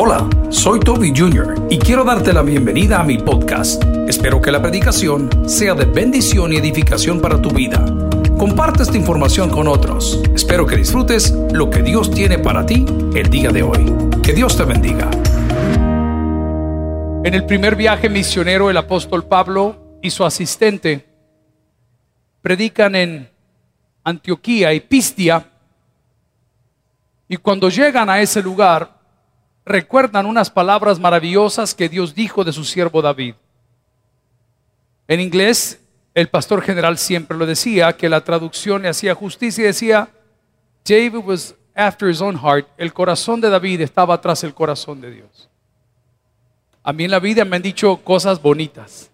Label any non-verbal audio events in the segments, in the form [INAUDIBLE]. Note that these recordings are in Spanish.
Hola, soy Toby Jr. y quiero darte la bienvenida a mi podcast. Espero que la predicación sea de bendición y edificación para tu vida. Comparte esta información con otros. Espero que disfrutes lo que Dios tiene para ti el día de hoy. Que Dios te bendiga. En el primer viaje misionero, el apóstol Pablo y su asistente predican en Antioquía y Pistia. Y cuando llegan a ese lugar, recuerdan unas palabras maravillosas que Dios dijo de su siervo David. En inglés, el pastor general siempre lo decía, que la traducción le hacía justicia y decía, David was after his own heart, el corazón de David estaba tras el corazón de Dios. A mí en la vida me han dicho cosas bonitas,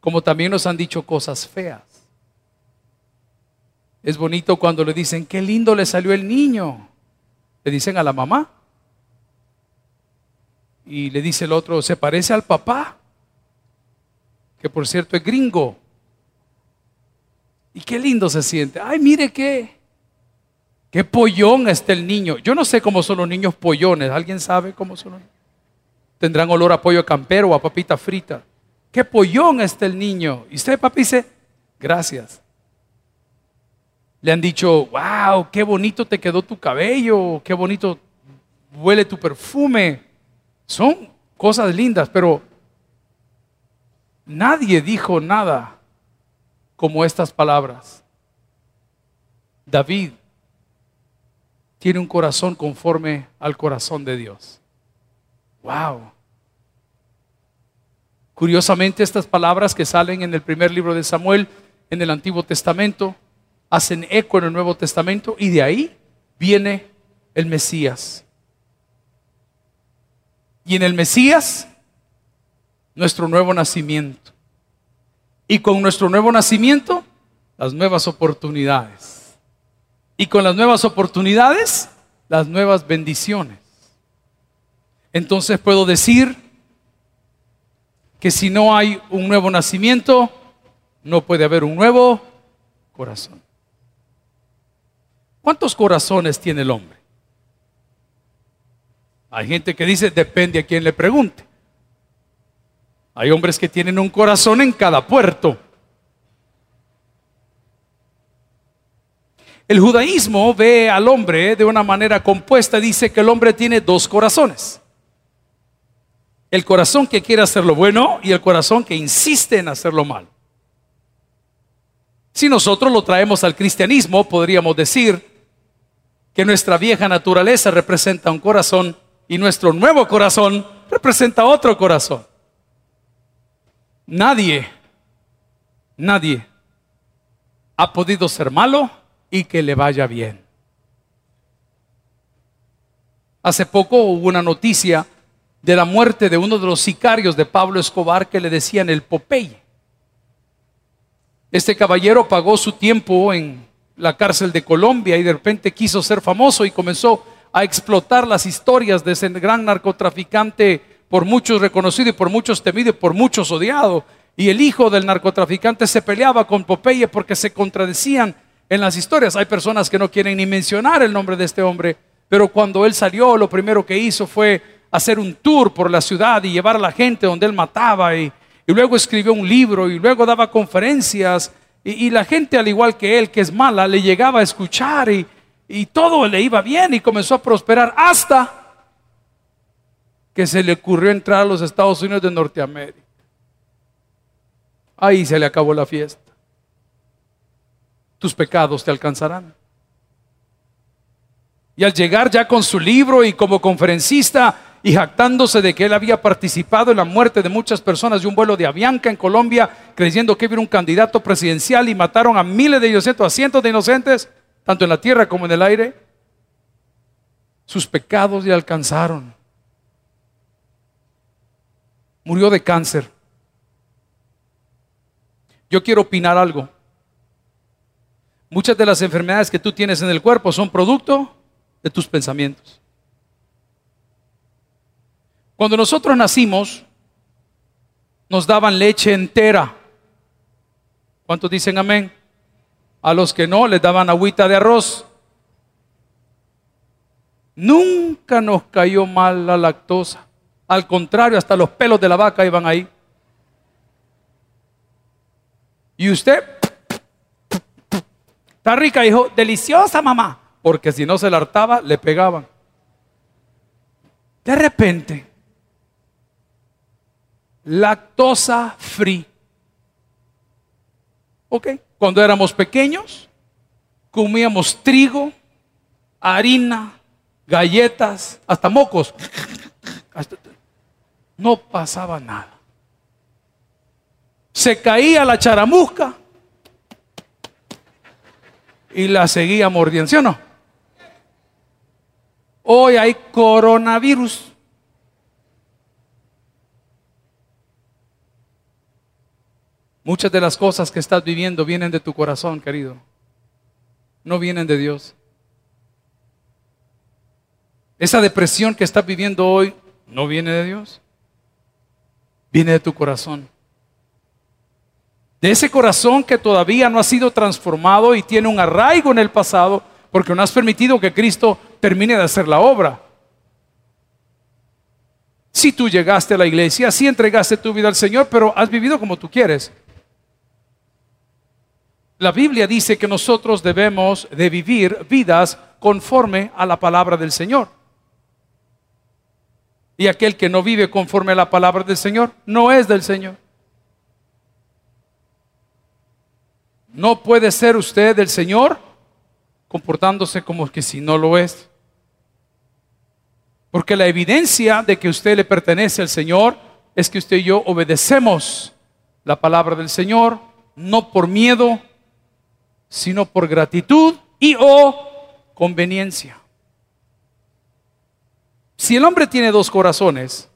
como también nos han dicho cosas feas. Es bonito cuando le dicen, qué lindo le salió el niño. Le dicen a la mamá. Y le dice el otro, se parece al papá, que por cierto es gringo. Y qué lindo se siente. Ay, mire qué, qué pollón está el niño. Yo no sé cómo son los niños pollones. ¿Alguien sabe cómo son los? Tendrán olor a pollo campero o a papita frita. Qué pollón está el niño. Y usted, papi, dice, gracias. Le han dicho, wow, qué bonito te quedó tu cabello, qué bonito huele tu perfume. Son cosas lindas, pero nadie dijo nada como estas palabras. David tiene un corazón conforme al corazón de Dios. Wow. Curiosamente, estas palabras que salen en el primer libro de Samuel, en el Antiguo Testamento, hacen eco en el Nuevo Testamento y de ahí viene el Mesías. Y en el Mesías, nuestro nuevo nacimiento. Y con nuestro nuevo nacimiento, las nuevas oportunidades. Y con las nuevas oportunidades, las nuevas bendiciones. Entonces puedo decir que si no hay un nuevo nacimiento, no puede haber un nuevo corazón. ¿Cuántos corazones tiene el hombre? Hay gente que dice, depende a quien le pregunte. Hay hombres que tienen un corazón en cada puerto. El judaísmo ve al hombre de una manera compuesta, dice que el hombre tiene dos corazones. El corazón que quiere hacer lo bueno y el corazón que insiste en hacer lo. Si nosotros lo traemos al cristianismo, podríamos decir que nuestra vieja naturaleza representa un corazón y nuestro nuevo corazón representa otro corazón. Nadie, nadie ha podido ser malo y que le vaya bien. Hace poco hubo una noticia de la muerte de uno de los sicarios de Pablo Escobar que le decían el Popeye. Este caballero pagó su tiempo en la cárcel de Colombia y de repente quiso ser famoso y comenzó a explotar las historias de ese gran narcotraficante por muchos reconocido y por muchos temido y por muchos odiado. Y el hijo del narcotraficante se peleaba con Popeye porque se contradecían en las historias. Hay personas que no quieren ni mencionar el nombre de este hombre, pero cuando él salió lo primero que hizo fue hacer un tour por la ciudad y llevar a la gente donde él mataba y, y luego escribió un libro y luego daba conferencias y, la gente, al igual que él, que es mala, le llegaba a escuchar y, y todo le iba bien y comenzó a prosperar hasta que se le ocurrió entrar a los Estados Unidos de Norteamérica. Ahí se le acabó la fiesta. Tus pecados te alcanzarán. Y al llegar ya con su libro y como conferencista, y jactándose de que él había participado en la muerte de muchas personas de un vuelo de Avianca en Colombia, creyendo que era un candidato presidencial y mataron a miles de inocentes, a cientos de inocentes, tanto en la tierra como en el aire. Sus pecados le alcanzaron. Murió de cáncer. Yo quiero opinar algo. Muchas de las enfermedades que tú tienes en el cuerpo son producto de tus pensamientos. Cuando nosotros nacimos, nos daban leche entera. ¿Cuántos dicen amén? A los que no, les daban agüita de arroz. Nunca nos cayó mal la lactosa. Al contrario, hasta los pelos de la vaca iban ahí. Y usted, está rica, hijo, deliciosa mamá. Porque si no se la hartaba, le pegaban. De repente, lactosa free. ¿Ok? Cuando éramos pequeños, comíamos trigo, harina, galletas, hasta mocos. no pasaba nada. Se caía la charamusca y la seguía mordiendo, ¿sí o no? Hoy hay coronavirus. Muchas de las cosas que estás viviendo vienen de tu corazón, querido. No vienen de Dios. Esa depresión que estás viviendo hoy no viene de Dios. Viene de tu corazón. De ese corazón que todavía no ha sido transformado y tiene un arraigo en el pasado porque no has permitido que Cristo termine de hacer la obra. Si tú llegaste a la iglesia, si entregaste tu vida al Señor, pero has vivido como tú quieres. La Biblia dice que nosotros debemos de vivir vidas conforme a la palabra del Señor. Y aquel que no vive conforme a la palabra del Señor no es del Señor. No puede ser usted del Señor comportándose como que si no lo es. Porque la evidencia de que usted le pertenece al Señor es que usted y yo obedecemos la palabra del Señor, no por miedo, sino por gratitud y o conveniencia. Si el hombre tiene dos corazones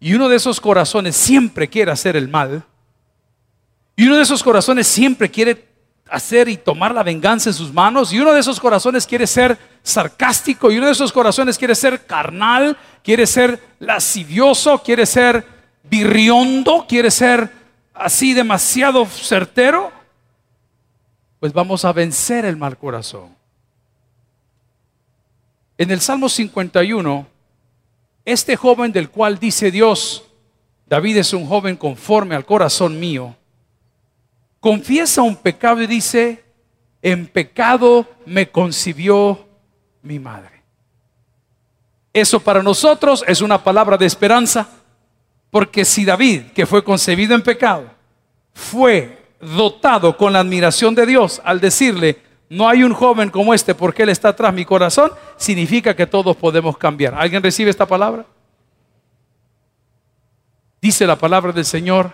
y uno de esos corazones siempre quiere hacer el mal, y uno de esos corazones siempre quiere hacer y tomar la venganza en sus manos, y uno de esos corazones quiere ser sarcástico, y uno de esos corazones quiere ser carnal, quiere ser lascivioso, quiere ser birriondo, quiere ser así demasiado certero, pues vamos a vencer el mal corazón. En el Salmo 51, este joven del cual dice Dios, David es un joven conforme al corazón mío, confiesa un pecado y dice, en pecado me concibió mi madre. Eso para nosotros es una palabra de esperanza, porque si David, que fue concebido en pecado, fue dotado con la admiración de Dios al decirle, no hay un joven como este porque él está tras mi corazón, significa que todos podemos cambiar. ¿Alguien recibe esta palabra? Dice la palabra del Señor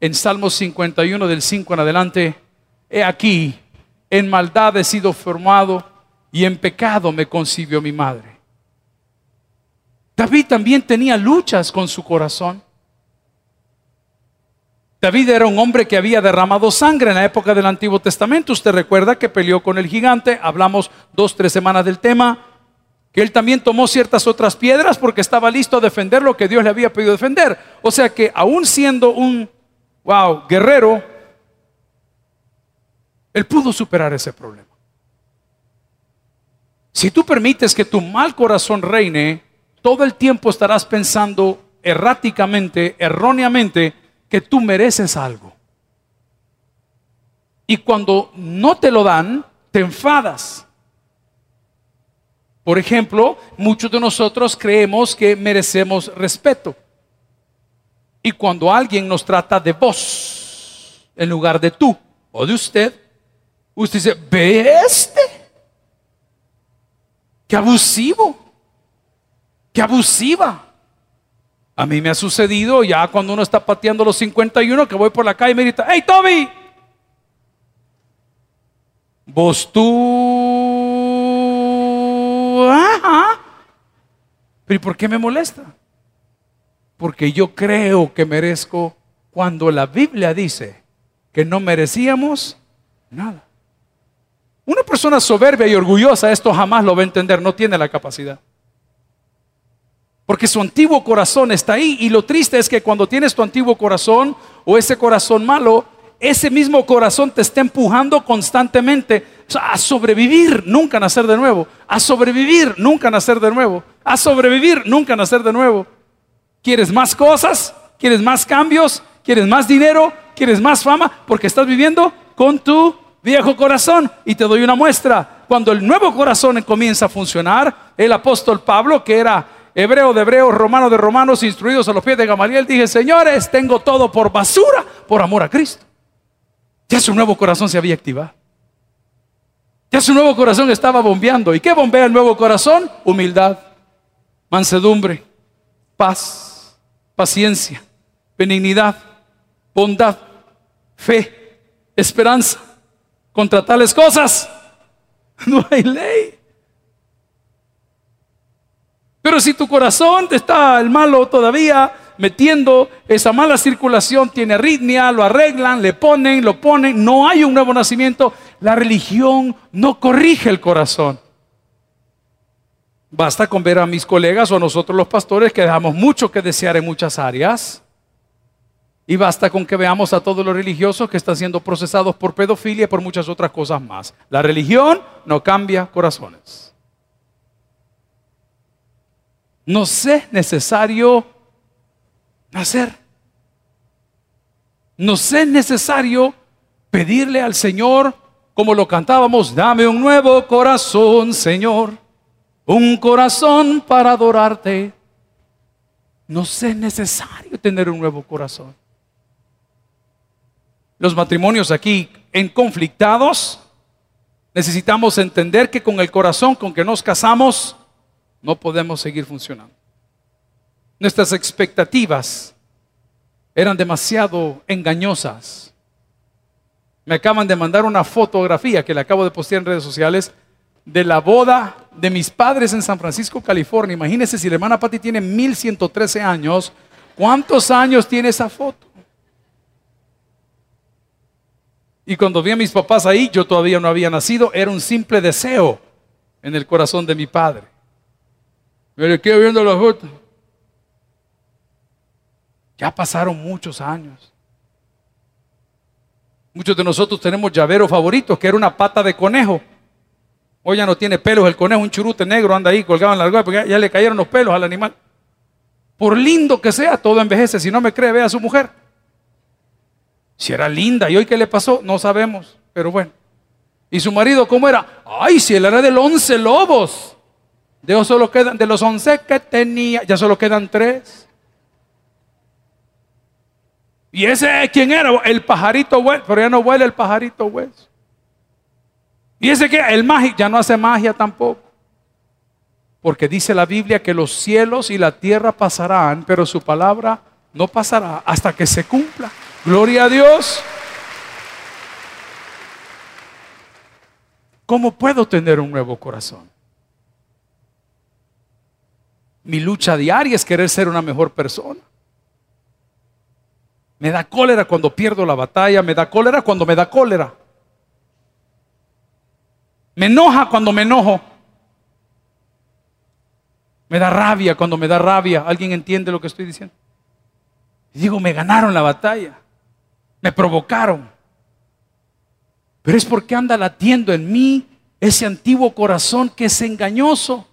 en Salmos 51 del 5 en adelante, he aquí, en maldad he sido formado y en pecado me concibió mi madre. David también tenía luchas con su corazón. David era un hombre que había derramado sangre en la época del Antiguo Testamento. Usted recuerda que peleó con el gigante, hablamos dos, tres semanas del tema, que él también tomó ciertas otras piedras porque estaba listo a defender lo que Dios le había pedido defender. O sea que aún siendo un, wow, guerrero, él pudo superar ese problema. Si tú permites que tu mal corazón reine, todo el tiempo estarás pensando erráticamente, erróneamente, que tú mereces algo. Y cuando no te lo dan, te enfadas. Por ejemplo, muchos de nosotros creemos que merecemos respeto. Y cuando alguien nos trata de vos en lugar de tú o de usted, usted dice, ¿ve este? Qué abusivo, qué abusiva. A mí me ha sucedido ya cuando uno está pateando los 51 que voy por la calle y me grita, ¡Hey Toby! Vos tú... Ajá. Pero ¿y por qué me molesta? Porque yo creo que merezco cuando la Biblia dice que no merecíamos nada. Una persona soberbia y orgullosa esto jamás lo va a entender, no tiene la capacidad. Porque su antiguo corazón está ahí. Y lo triste es que cuando tienes tu antiguo corazón o ese corazón malo, ese mismo corazón te está empujando constantemente a sobrevivir, nunca nacer de nuevo, a sobrevivir, nunca nacer de nuevo, a sobrevivir, nunca nacer de nuevo. ¿Quieres más cosas? ¿Quieres más cambios? ¿Quieres más dinero? ¿Quieres más fama? Porque estás viviendo con tu viejo corazón. Y te doy una muestra. Cuando el nuevo corazón comienza a funcionar, el apóstol Pablo, que era hebreo de hebreos, romano de romanos, instruidos a los pies de Gamaliel, dije, señores, tengo todo por basura por amor a Cristo. Ya su nuevo corazón se había activado. Ya su nuevo corazón estaba bombeando. ¿Y qué bombea el nuevo corazón? Humildad, mansedumbre, paz, paciencia, benignidad, bondad, fe, esperanza. Contra tales cosas [LAUGHS] no hay ley. Pero si tu corazón está el malo todavía metiendo esa mala circulación, tiene arritmia, lo arreglan, le ponen, lo ponen, no hay un nuevo nacimiento, la religión no corrige el corazón. Basta con ver a mis colegas o a nosotros los pastores que dejamos mucho que desear en muchas áreas. Y basta con que veamos a todos los religiosos que están siendo procesados por pedofilia y por muchas otras cosas más. La religión no cambia corazones. No sé necesario nacer. Nos es necesario pedirle al Señor, como lo cantábamos, dame un nuevo corazón, Señor, un corazón para adorarte. Nos es necesario tener un nuevo corazón. Los matrimonios aquí en conflictados, necesitamos entender que con el corazón con que nos casamos no podemos seguir funcionando. Nuestras expectativas eran demasiado engañosas. Me acaban de mandar una fotografía que le acabo de postear en redes sociales de la boda de mis padres en San Francisco, California. Imagínense si la hermana Patti tiene 1113 años, ¿cuántos años tiene esa foto? Y cuando vi a mis papás ahí, yo todavía no había nacido, era un simple deseo en el corazón de mi padre. Me le quedo viendo la foto. Ya pasaron muchos años. Muchos de nosotros tenemos llavero favorito, que era una pata de conejo. Hoy ya no tiene pelos el conejo, un churute negro anda ahí colgado en la porque ya, le cayeron los pelos al animal. Por lindo que sea, todo envejece. Si no me cree, ve a su mujer. Si era linda, ¿y hoy qué le pasó? No sabemos, pero bueno. ¿Y su marido cómo era? Ay, si él era del once lobos. De, solo de los once que tenía, ya solo quedan tres. Y ese, ¿quién era? El pajarito hueso, pero ya no huele el pajarito hueso. ¿Y ese qué? El mágico, ya no hace magia tampoco. Porque dice la Biblia que los cielos y la tierra pasarán, pero su palabra no pasará hasta que se cumpla. Gloria a Dios. ¿Cómo puedo tener un nuevo corazón? Mi lucha diaria es querer ser una mejor persona. Me da cólera cuando pierdo la batalla, me da cólera cuando me da cólera. Me enoja cuando me enojo. Me da rabia cuando me da rabia. ¿Alguien entiende lo que estoy diciendo? Digo, me ganaron la batalla. Me provocaron. Pero es porque anda latiendo en mí ese antiguo corazón que es engañoso.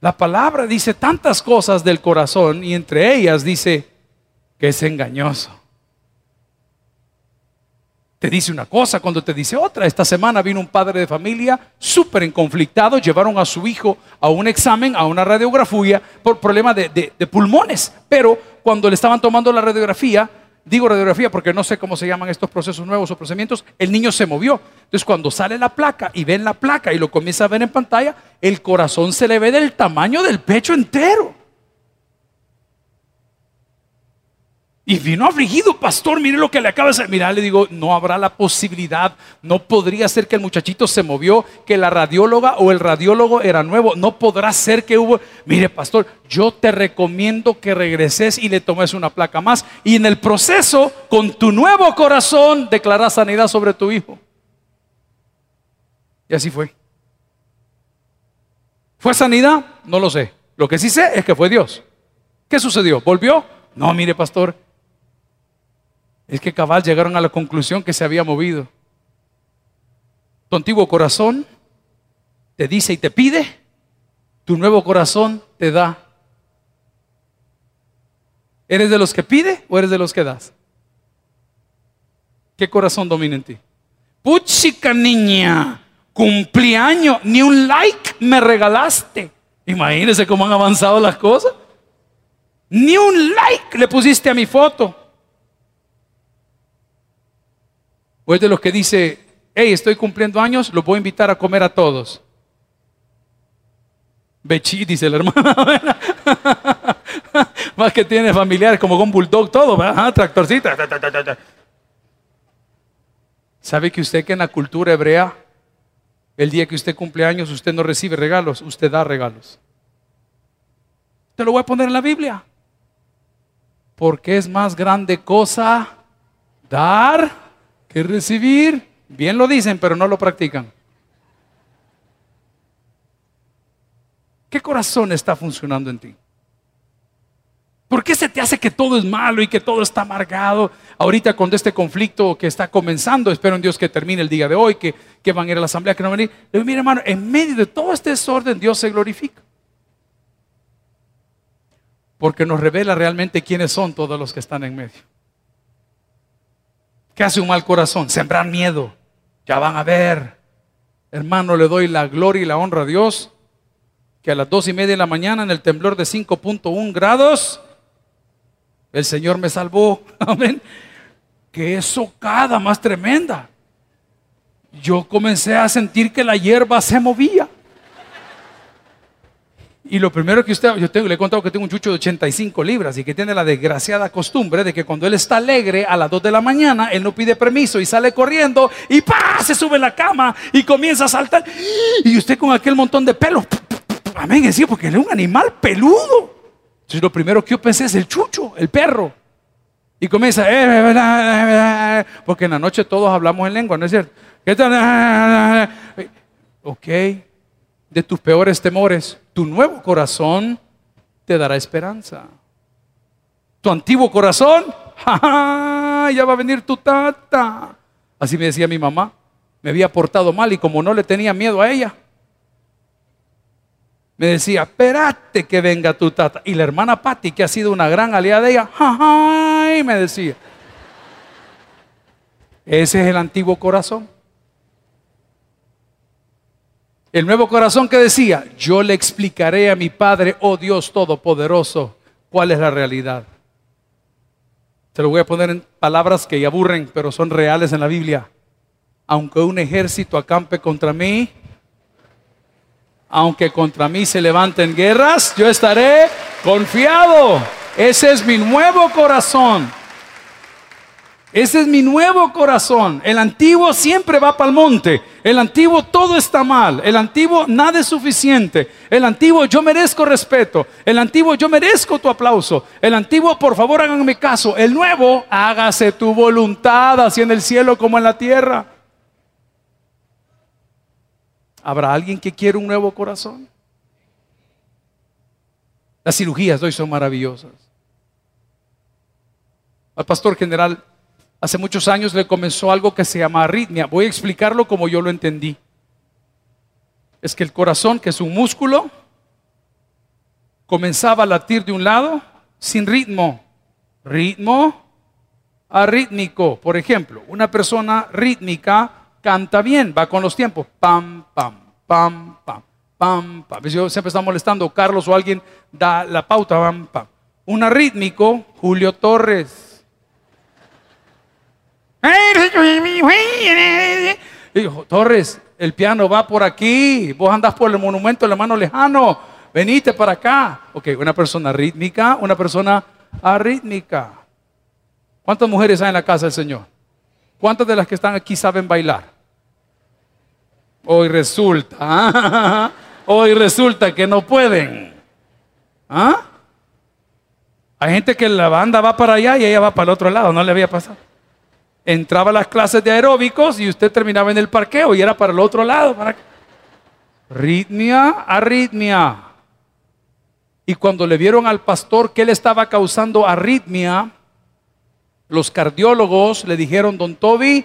La palabra dice tantas cosas del corazón y entre ellas dice que es engañoso. Te dice una cosa cuando te dice otra. Esta semana vino un padre de familia súper enconflictado, llevaron a su hijo a un examen, a una radiografía por problema de pulmones. Pero cuando le estaban tomando la radiografía, digo radiografía porque no sé cómo se llaman estos procesos nuevos o procedimientos, el niño se movió. Entonces cuando sale la placa y ven la placa y lo comienza a ver en pantalla, el corazón se le ve del tamaño del pecho entero. Y vino afligido, pastor, mire lo que le acaba de hacer. Mira, le digo, no habrá la posibilidad, no podría ser que el muchachito se movió, que la radióloga o el radiólogo era nuevo, no podrá ser que hubo. Mire, pastor, yo te recomiendo que regreses y le tomes una placa más. Y en el proceso, con tu nuevo corazón, declaras sanidad sobre tu hijo. Y así fue. ¿Fue sanidad? No lo sé. Lo que sí sé es que fue Dios. ¿Qué sucedió? ¿Volvió? No, mire, pastor, Es que cabal llegaron a la conclusión que se había movido. Tu antiguo corazón te dice y te pide, tu nuevo corazón te da. ¿Eres de los que pide o eres de los que das? ¿Qué corazón domina en ti? Puchica niña, cumpleaños, ni un like me regalaste. Imagínense cómo han avanzado las cosas. Ni un like le pusiste a mi foto. O es de los que dice, hey, estoy cumpliendo años, los voy a invitar a comer a todos. Bechi, dice la hermana. [LAUGHS] [LAUGHS] Más que tiene familiares como con bulldog, todo, ¿verdad? tractorcita. ¿Sabe que usted que en la cultura hebrea, el día que usted cumple años, usted no recibe regalos, usted da regalos? Te lo voy a poner en la Biblia porque es más grande cosa dar que recibir. Bien lo dicen, pero no lo practican. ¿Qué corazón está funcionando en ti? ¿Por qué se te hace que todo es malo y que todo está amargado? Ahorita con este conflicto que está comenzando, espero en Dios que termine el día de hoy, que, que van a ir a la asamblea, que no van a venir. Mira hermano, en medio de todo este desorden Dios se glorifica porque nos revela realmente quiénes son todos los que están en medio. ¿Qué hace un mal corazón? Sembrar miedo. Ya van a ver. Hermano, le doy la gloria y la honra a Dios que a las dos y media de la mañana en el temblor de 5.1 grados, el Señor me salvó. [LAUGHS] Amén. Qué socada más tremenda. Yo comencé a sentir que la hierba se movía. Y lo primero que usted, yo le he contado que tengo un chucho de 85 libras y que tiene la desgraciada costumbre de que cuando él está alegre a las 2 de la mañana, él no pide permiso y sale corriendo y ¡pa! se sube en la cama y comienza a saltar. Y usted con aquel montón de pelo, amén, es porque él es un animal peludo. Entonces lo primero que yo pensé es el chucho, el perro. Y comienza, eh, eh, eh, porque en la noche todos hablamos en lengua, ¿no es cierto? Ok, de tus peores temores, tu nuevo corazón te dará esperanza. Tu antiguo corazón, [LAUGHS] ya va a venir tu tata. Así me decía mi mamá. Me había portado mal y como no le tenía miedo a ella, me decía, espérate que venga tu tata. Y la hermana Patti, que ha sido una gran aliada de ella, me decía, ese es el antiguo corazón. El nuevo corazón que decía, yo le explicaré a mi Padre, oh Dios Todopoderoso, cuál es la realidad. Se lo voy a poner en palabras que aburren, pero son reales en la Biblia. Aunque un ejército acampe contra mí, aunque contra mí se levanten guerras, yo estaré confiado. Ese es mi nuevo corazón. Ese es mi nuevo corazón. El antiguo siempre va para el monte. El antiguo todo está mal. El antiguo nada es suficiente. El antiguo yo merezco respeto. El antiguo yo merezco tu aplauso. El antiguo por favor háganme caso. El nuevo hágase tu voluntad así en el cielo como en la tierra. ¿Habrá alguien que quiera un nuevo corazón? Las cirugías de hoy son maravillosas. Al pastor general Hace muchos años le comenzó algo que se llama arritmia. Voy a explicarlo como yo lo entendí. Es que el corazón, que es un músculo, comenzaba a latir de un lado sin ritmo. Ritmo arrítmico. Por ejemplo, una persona rítmica canta bien, va con los tiempos. Pam, pam, pam, pam, pam, pam. Yo siempre está molestando, Carlos o alguien da la pauta, pam, pam. Un arrítmico, Julio Torres. Torres, el piano va por aquí, vos andás por el monumento la mano lejano, venite para acá. Ok, una persona rítmica, una persona arrítmica. ¿Cuántas mujeres hay en la casa del Señor? ¿Cuántas de las que están aquí saben bailar? Hoy resulta, [LAUGHS] hoy resulta que no pueden. ¿Ah? Hay gente que la banda va para allá y ella va para el otro lado, no le había pasado entraba a las clases de aeróbicos y usted terminaba en el parqueo y era para el otro lado. Para... Ritmia, arritmia. Y cuando le vieron al pastor que él estaba causando arritmia, Los cardiólogos le dijeron, don Toby,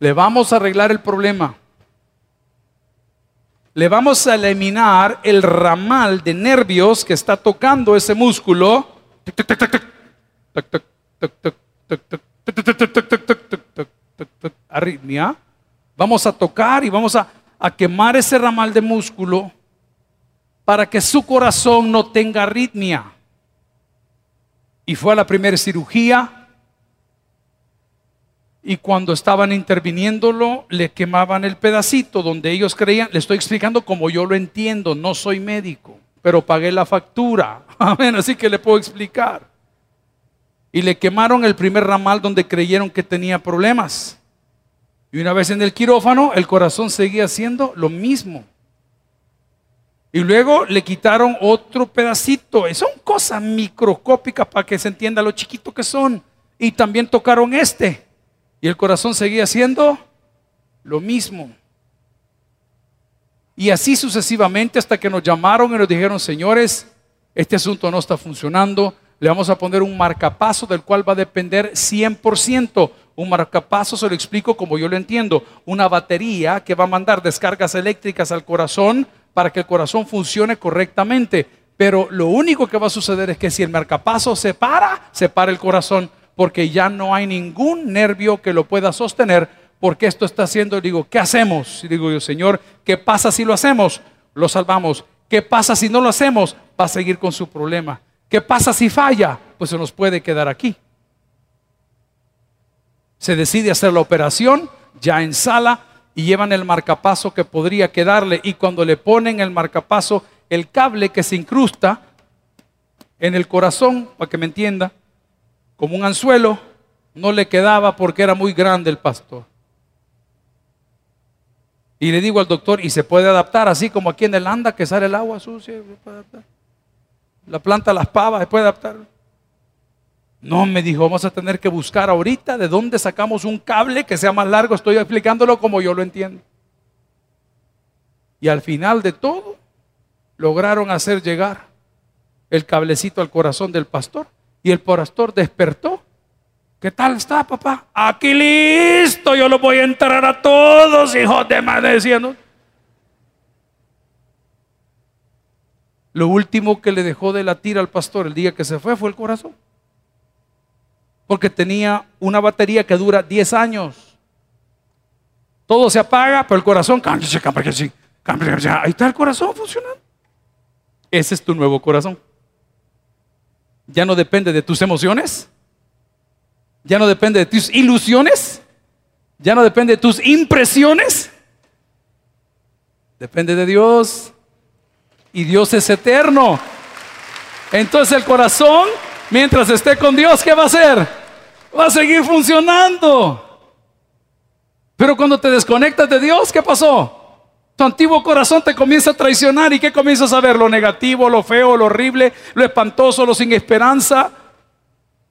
le vamos a arreglar el problema. Le vamos a eliminar el ramal de nervios que está tocando ese músculo. Arritmia. Vamos a tocar y vamos a, a quemar ese ramal de músculo para que su corazón no tenga arritmia. Y fue a la primera cirugía y cuando estaban interviniéndolo, le quemaban el pedacito donde ellos creían, le estoy explicando como yo lo entiendo, no soy médico, pero pagué la factura. [LAUGHS] Amén, así que le puedo explicar. Y le quemaron el primer ramal donde creyeron que tenía problemas. Y una vez en el quirófano, el corazón seguía haciendo lo mismo. Y luego le quitaron otro pedacito. Son cosas microscópicas para que se entienda lo chiquito que son. Y también tocaron este. Y el corazón seguía haciendo lo mismo. Y así sucesivamente hasta que nos llamaron y nos dijeron, señores, este asunto no está funcionando, le vamos a poner un marcapaso del cual va a depender 100%. Un marcapaso, se lo explico como yo lo entiendo, una batería que va a mandar descargas eléctricas al corazón para que el corazón funcione correctamente. Pero lo único que va a suceder es que si el marcapaso se para, se para el corazón porque ya no hay ningún nervio que lo pueda sostener, porque esto está haciendo, digo, ¿qué hacemos? Y digo yo, Señor, ¿qué pasa si lo hacemos? Lo salvamos. ¿Qué pasa si no lo hacemos? Va a seguir con su problema. ¿Qué pasa si falla? Pues se nos puede quedar aquí. Se decide hacer la operación ya en sala y llevan el marcapaso que podría quedarle y cuando le ponen el marcapaso, el cable que se incrusta en el corazón, para que me entienda, como un anzuelo, no le quedaba porque era muy grande el pastor. Y le digo al doctor, ¿y se puede adaptar así como aquí en el anda que sale el agua sucia? La planta las pavas, ¿se puede adaptar? No, me dijo, vamos a tener que buscar ahorita de dónde sacamos un cable que sea más largo. Estoy explicándolo como yo lo entiendo. Y al final de todo, lograron hacer llegar el cablecito al corazón del pastor. Y el pastor despertó. ¿Qué tal está, papá? Aquí listo, yo lo voy a enterrar a todos, hijos de madre, decían. Lo último que le dejó de latir al pastor el día que se fue fue el corazón. Porque tenía una batería que dura 10 años. Todo se apaga, pero el corazón, ahí está el corazón funcionando. Ese es tu nuevo corazón ya no depende de tus emociones, ya no depende de tus ilusiones, ya no depende de tus impresiones, depende de Dios. Y Dios es eterno. Entonces el corazón, mientras esté con Dios, ¿qué va a hacer? Va a seguir funcionando. Pero cuando te desconectas de Dios, ¿qué pasó? Tu antiguo corazón te comienza a traicionar y ¿qué comienzas a ver? Lo negativo, lo feo, lo horrible, lo espantoso, lo sin esperanza.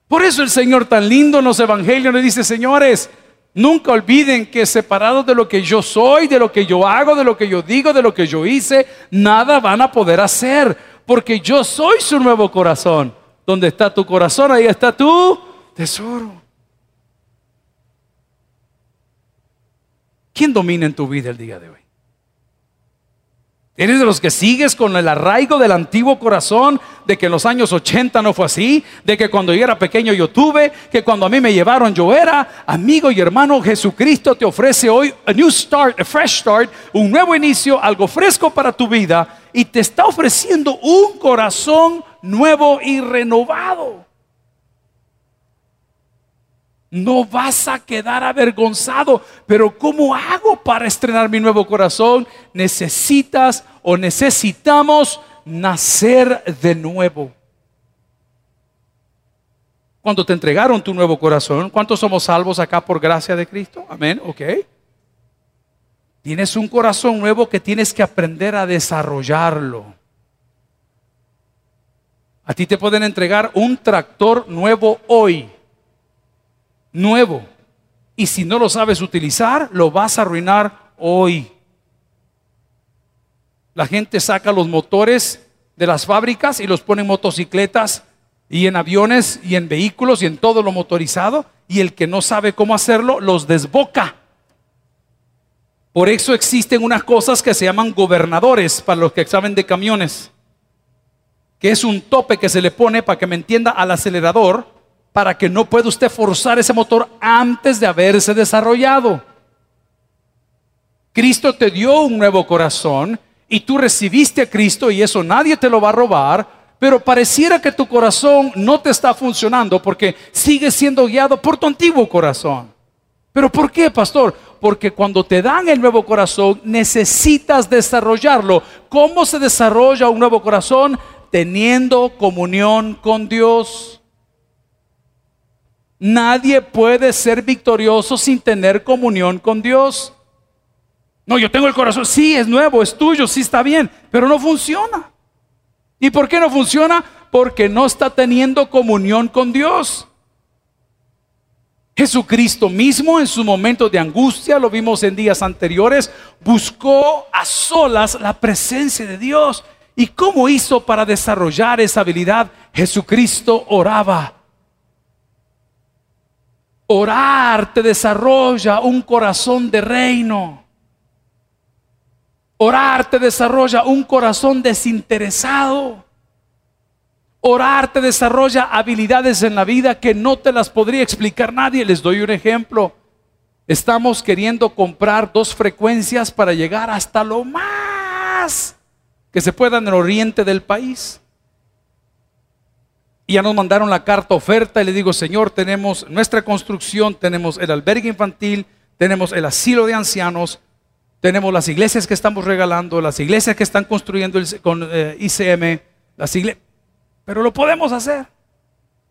Por eso el Señor tan lindo en los evangelios le dice, señores, nunca olviden que separados de lo que yo soy, de lo que yo hago, de lo que yo digo, de lo que yo hice, nada van a poder hacer, porque yo soy su nuevo corazón. Donde está tu corazón, ahí está tu tesoro. ¿Quién domina en tu vida el día de hoy? ¿Eres de los que sigues con el arraigo del antiguo corazón de que en los años 80 no fue así? De que cuando yo era pequeño yo tuve, que cuando a mí me llevaron yo era? Amigo y hermano, Jesucristo te ofrece hoy a new start, a fresh start, un nuevo inicio, algo fresco para tu vida y te está ofreciendo un corazón nuevo y renovado. No vas a quedar avergonzado. Pero ¿cómo hago para estrenar mi nuevo corazón? Necesitas o necesitamos nacer de nuevo. Cuando te entregaron tu nuevo corazón, ¿cuántos somos salvos acá por gracia de Cristo? Amén, ok. Tienes un corazón nuevo que tienes que aprender a desarrollarlo. A ti te pueden entregar un tractor nuevo hoy nuevo. Y si no lo sabes utilizar, lo vas a arruinar hoy. La gente saca los motores de las fábricas y los pone en motocicletas y en aviones y en vehículos y en todo lo motorizado y el que no sabe cómo hacerlo los desboca. Por eso existen unas cosas que se llaman gobernadores para los que saben de camiones, que es un tope que se le pone para que me entienda al acelerador para que no pueda usted forzar ese motor antes de haberse desarrollado. Cristo te dio un nuevo corazón y tú recibiste a Cristo y eso nadie te lo va a robar, pero pareciera que tu corazón no te está funcionando porque sigue siendo guiado por tu antiguo corazón. ¿Pero por qué, pastor? Porque cuando te dan el nuevo corazón necesitas desarrollarlo. ¿Cómo se desarrolla un nuevo corazón? Teniendo comunión con Dios. Nadie puede ser victorioso sin tener comunión con Dios. No, yo tengo el corazón, sí, es nuevo, es tuyo, sí está bien, pero no funciona. ¿Y por qué no funciona? Porque no está teniendo comunión con Dios. Jesucristo mismo en su momento de angustia, lo vimos en días anteriores, buscó a solas la presencia de Dios. ¿Y cómo hizo para desarrollar esa habilidad? Jesucristo oraba. Orar te desarrolla un corazón de reino. Orar te desarrolla un corazón desinteresado. Orar te desarrolla habilidades en la vida que no te las podría explicar nadie. Les doy un ejemplo. Estamos queriendo comprar dos frecuencias para llegar hasta lo más que se pueda en el oriente del país. Y ya nos mandaron la carta oferta y le digo, Señor, tenemos nuestra construcción, tenemos el albergue infantil, tenemos el asilo de ancianos, tenemos las iglesias que estamos regalando, las iglesias que están construyendo con eh, ICM, las iglesias. Pero lo podemos hacer.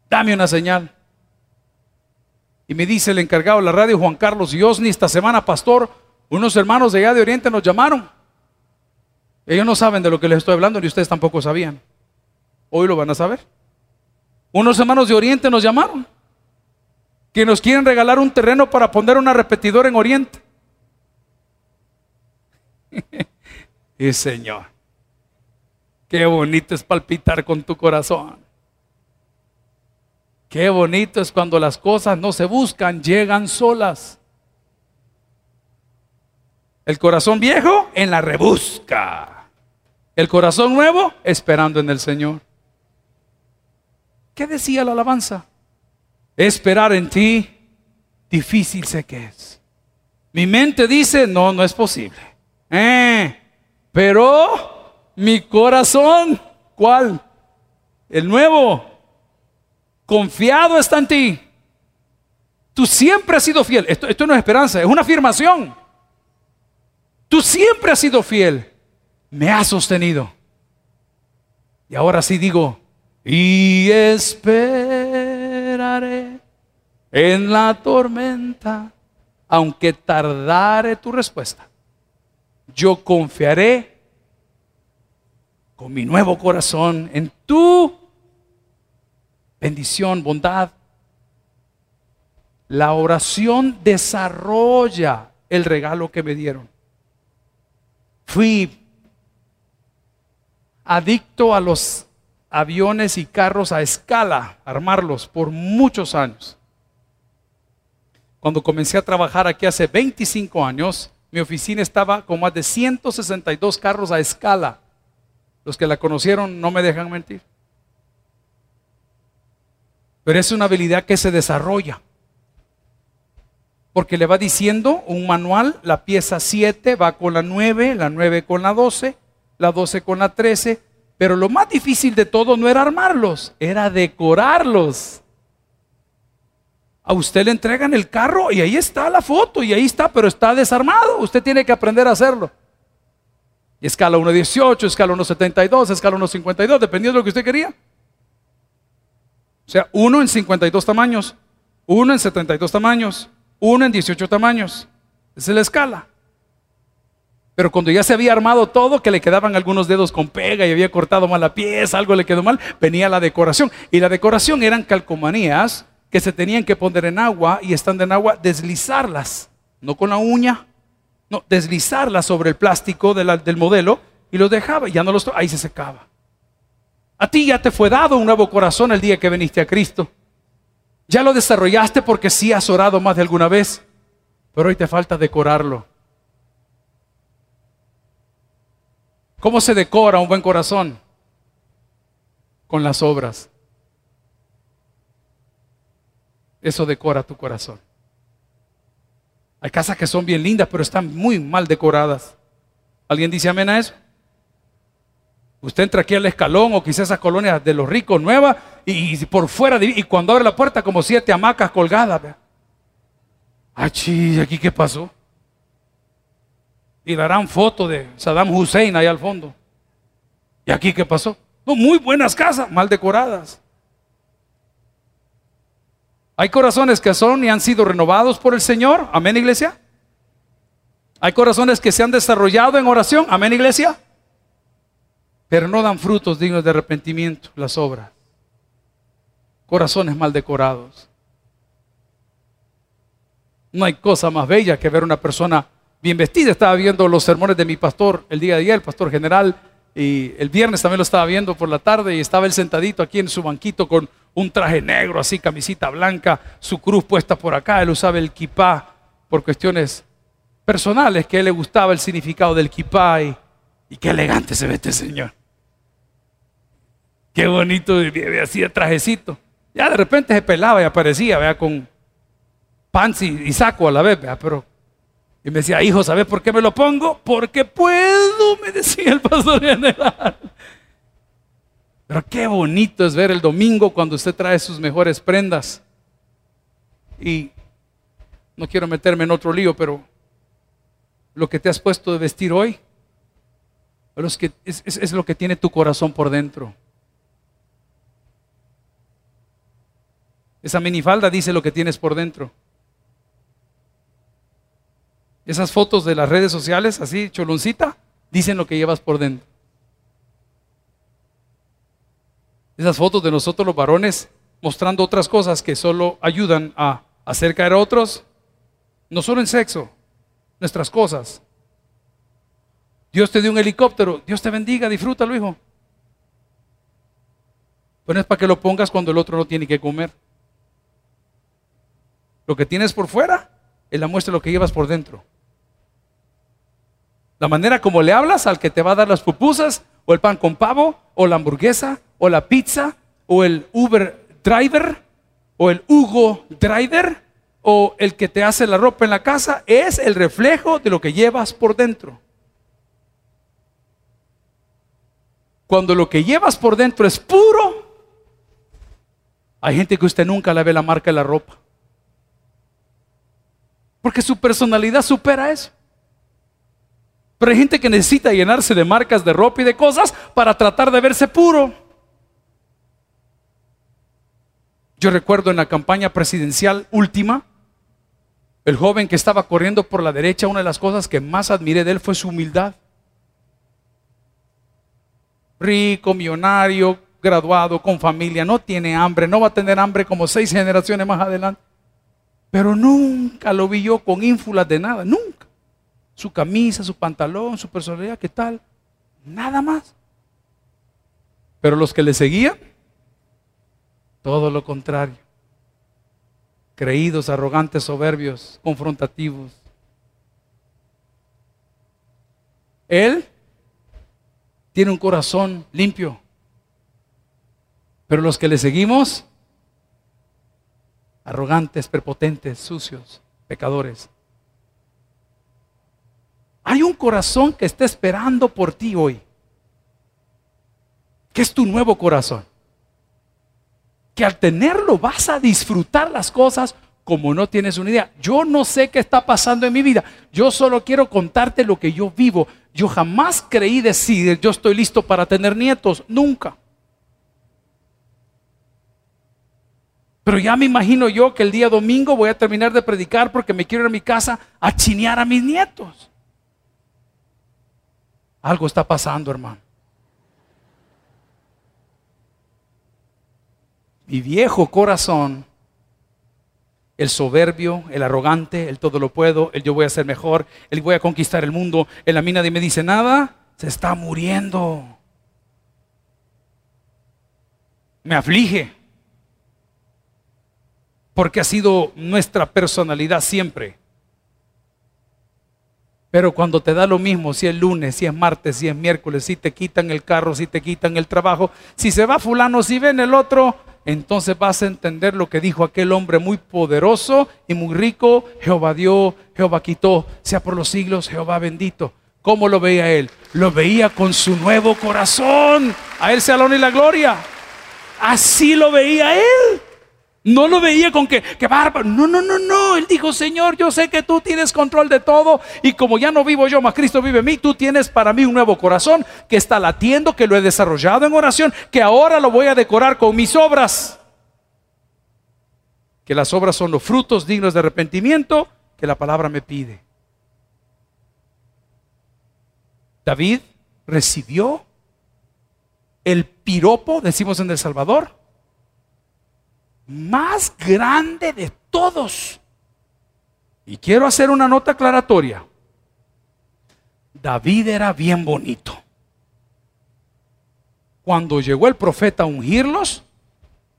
Dame una señal. Y me dice el encargado de la radio, Juan Carlos y Osni, esta semana, pastor, unos hermanos de allá de Oriente nos llamaron. Ellos no saben de lo que les estoy hablando, ni ustedes tampoco sabían. Hoy lo van a saber. Unos hermanos de Oriente nos llamaron, que nos quieren regalar un terreno para poner una repetidora en Oriente. [LAUGHS] y Señor, qué bonito es palpitar con tu corazón. Qué bonito es cuando las cosas no se buscan, llegan solas. El corazón viejo en la rebusca. El corazón nuevo esperando en el Señor. ¿Qué decía la alabanza? Esperar en ti, difícil sé que es. Mi mente dice, no, no es posible. Eh, pero mi corazón, ¿cuál? El nuevo, confiado está en ti. Tú siempre has sido fiel. Esto, esto no es esperanza, es una afirmación. Tú siempre has sido fiel. Me has sostenido. Y ahora sí digo, y esperaré en la tormenta, aunque tardare tu respuesta. Yo confiaré con mi nuevo corazón en tu bendición, bondad. La oración desarrolla el regalo que me dieron. Fui adicto a los aviones y carros a escala, armarlos por muchos años. Cuando comencé a trabajar aquí hace 25 años, mi oficina estaba con más de 162 carros a escala. Los que la conocieron no me dejan mentir. Pero es una habilidad que se desarrolla. Porque le va diciendo un manual, la pieza 7 va con la 9, la 9 con la 12, la 12 con la 13, pero lo más difícil de todo no era armarlos, era decorarlos. A usted le entregan el carro y ahí está la foto y ahí está, pero está desarmado. Usted tiene que aprender a hacerlo. Escala 1.18, escala 1.72, escala 1.52, dependiendo de lo que usted quería. O sea, uno en 52 tamaños, uno en 72 tamaños, uno en 18 tamaños. Esa es la escala. Pero cuando ya se había armado todo, que le quedaban algunos dedos con pega y había cortado mal la pieza, algo le quedó mal, venía la decoración. Y la decoración eran calcomanías que se tenían que poner en agua y estando en agua, deslizarlas, no con la uña, no, deslizarlas sobre el plástico del modelo y lo dejaba ya no los ahí se secaba. A ti ya te fue dado un nuevo corazón el día que viniste a Cristo. Ya lo desarrollaste porque sí has orado más de alguna vez, pero hoy te falta decorarlo. ¿Cómo se decora un buen corazón? Con las obras. Eso decora tu corazón. Hay casas que son bien lindas, pero están muy mal decoradas. ¿Alguien dice amén a eso? Usted entra aquí al escalón o quizás esas colonias de los ricos nuevas y, por fuera, y cuando abre la puerta como siete hamacas colgadas. Ah, ¿aquí qué pasó? Y le harán foto de Saddam Hussein ahí al fondo. ¿Y aquí qué pasó? No, muy buenas casas, mal decoradas. Hay corazones que son y han sido renovados por el Señor. Amén, iglesia. Hay corazones que se han desarrollado en oración. Amén, iglesia pero no dan frutos dignos de arrepentimiento las obras. Corazones mal decorados. No hay cosa más bella que ver una persona bien vestida. Estaba viendo los sermones de mi pastor el día de ayer, el pastor general, y el viernes también lo estaba viendo por la tarde y estaba él sentadito aquí en su banquito con un traje negro, así, camisita blanca, su cruz puesta por acá. Él usaba el kipá por cuestiones personales, que a él le gustaba el significado del kipá y, y qué elegante se ve este señor. Qué bonito, así de trajecito. Ya de repente se pelaba y aparecía, vea, con pants y, saco a la vez, vea, pero. Y me decía, hijo, ¿sabes por qué me lo pongo? Porque puedo, me decía el pastor general. Pero qué bonito es ver el domingo cuando usted trae sus mejores prendas. Y no quiero meterme en otro lío, pero lo que te has puesto de vestir hoy es lo que tiene tu corazón por dentro. Esa minifalda dice lo que tienes por dentro. Esas fotos de las redes sociales, así, choloncita, dicen lo que llevas por dentro. Esas fotos de nosotros los varones mostrando otras cosas que solo ayudan a hacer caer a otros, no solo en sexo, nuestras cosas. Dios te dio un helicóptero, Dios te bendiga, disfrútalo, hijo. Pero no es para que lo pongas cuando el otro no tiene que comer. Lo que tienes por fuera es la muestra lo que llevas por dentro. La manera como le hablas al que te va a dar las pupusas, o el pan con pavo, o la hamburguesa, o la pizza, o el Uber driver, o el Hugo driver, o el que te hace la ropa en la casa, es el reflejo de lo que llevas por dentro. Cuando lo que llevas por dentro es puro, hay gente que usted nunca le ve la marca de la ropa. Porque su personalidad supera eso. Pero hay gente que necesita llenarse de marcas de ropa y de cosas para tratar de verse puro. Yo recuerdo en la campaña presidencial última, el joven que estaba corriendo por la derecha, una de las cosas que más admiré de él fue su humildad. Rico, millonario, graduado, con familia, no tiene hambre, no va a tener hambre como seis generaciones más adelante. Pero nunca lo vi yo con ínfulas de nada, nunca. Su camisa, su pantalón, su personalidad, ¿qué tal? Nada más. Pero los que le seguían, todo lo contrario. Creídos, arrogantes, soberbios, confrontativos. Él tiene un corazón limpio. Pero los que le seguimos, arrogantes, prepotentes, sucios, pecadores. Hay un corazón que está esperando por ti hoy, que es tu nuevo corazón, que al tenerlo vas a disfrutar las cosas como no tienes una idea. Yo no sé qué está pasando en mi vida, yo solo quiero contarte lo que yo vivo. Yo jamás creí decir, yo estoy listo para tener nietos, nunca. Pero ya me imagino yo que el día domingo voy a terminar de predicar porque me quiero ir a mi casa a chinear a mis nietos. Algo está pasando, hermano. Mi viejo corazón, el soberbio, el arrogante, el todo lo puedo, el yo voy a ser mejor, el voy a conquistar el mundo, el la mina de me dice nada, se está muriendo. me aflige, porque ha sido nuestra personalidad siempre. Pero cuando te da lo mismo, si es lunes, si es martes, si es miércoles, si te quitan el carro, si te quitan el trabajo, si se va fulano, si ven el otro, entonces vas a entender lo que dijo aquel hombre muy poderoso y muy rico, Jehová dio, Jehová quitó, sea por los siglos, Jehová bendito. ¿Cómo lo veía él? Lo veía con su nuevo corazón. A él honra y la gloria. Así lo veía él. No lo veía con que, que bárbaro. No, no, no, no. Él dijo, Señor, yo sé que tú tienes control de todo. Y como ya no vivo yo, más Cristo vive en mí, tú tienes para mí un nuevo corazón que está latiendo, que lo he desarrollado en oración, que ahora lo voy a decorar con mis obras. Que las obras son los frutos dignos de arrepentimiento que la palabra me pide. David recibió el piropo, decimos en El Salvador, más grande de todos. Y quiero hacer una nota aclaratoria. David era bien bonito. Cuando llegó el profeta a ungirlos,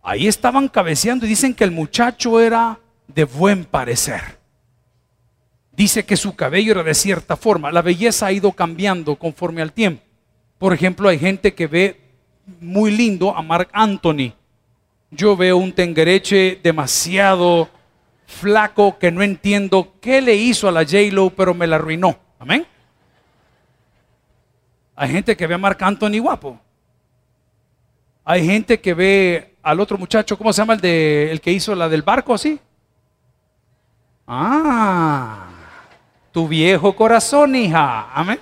ahí estaban cabeceando y dicen que el muchacho era de buen parecer. Dice que su cabello era de cierta forma. La belleza ha ido cambiando conforme al tiempo. Por ejemplo, hay gente que ve muy lindo a Mark Anthony yo veo un tengereche demasiado flaco que no entiendo qué le hizo a la J-Lo, pero me la arruinó. Amén. Hay gente que ve a Marc Anthony guapo. Hay gente que ve al otro muchacho, ¿cómo se llama el de el que hizo la del barco así? Ah, tu viejo corazón, hija. Amén.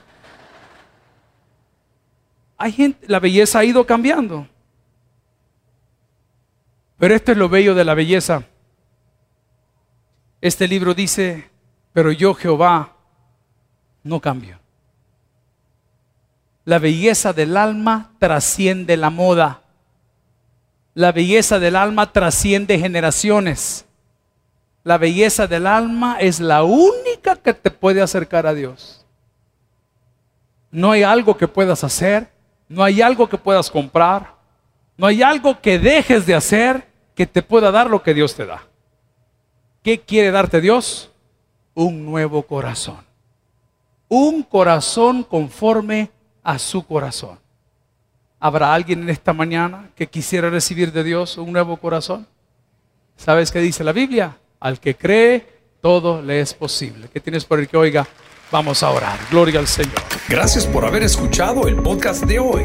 Hay gente, la belleza ha ido cambiando. Pero esto es lo bello de la belleza. Este libro dice, pero yo Jehová no cambio. La belleza del alma trasciende la moda. La belleza del alma trasciende generaciones. La belleza del alma es la única que te puede acercar a Dios. No hay algo que puedas hacer, no hay algo que puedas comprar, no hay algo que dejes de hacer que te pueda dar lo que Dios te da. ¿Qué quiere darte Dios? Un nuevo corazón. Un corazón conforme a su corazón. ¿Habrá alguien en esta mañana que quisiera recibir de Dios un nuevo corazón? ¿Sabes qué dice la Biblia? Al que cree, todo le es posible. ¿Qué tienes por el que oiga? Vamos a orar. Gloria al Señor. Gracias por haber escuchado el podcast de hoy.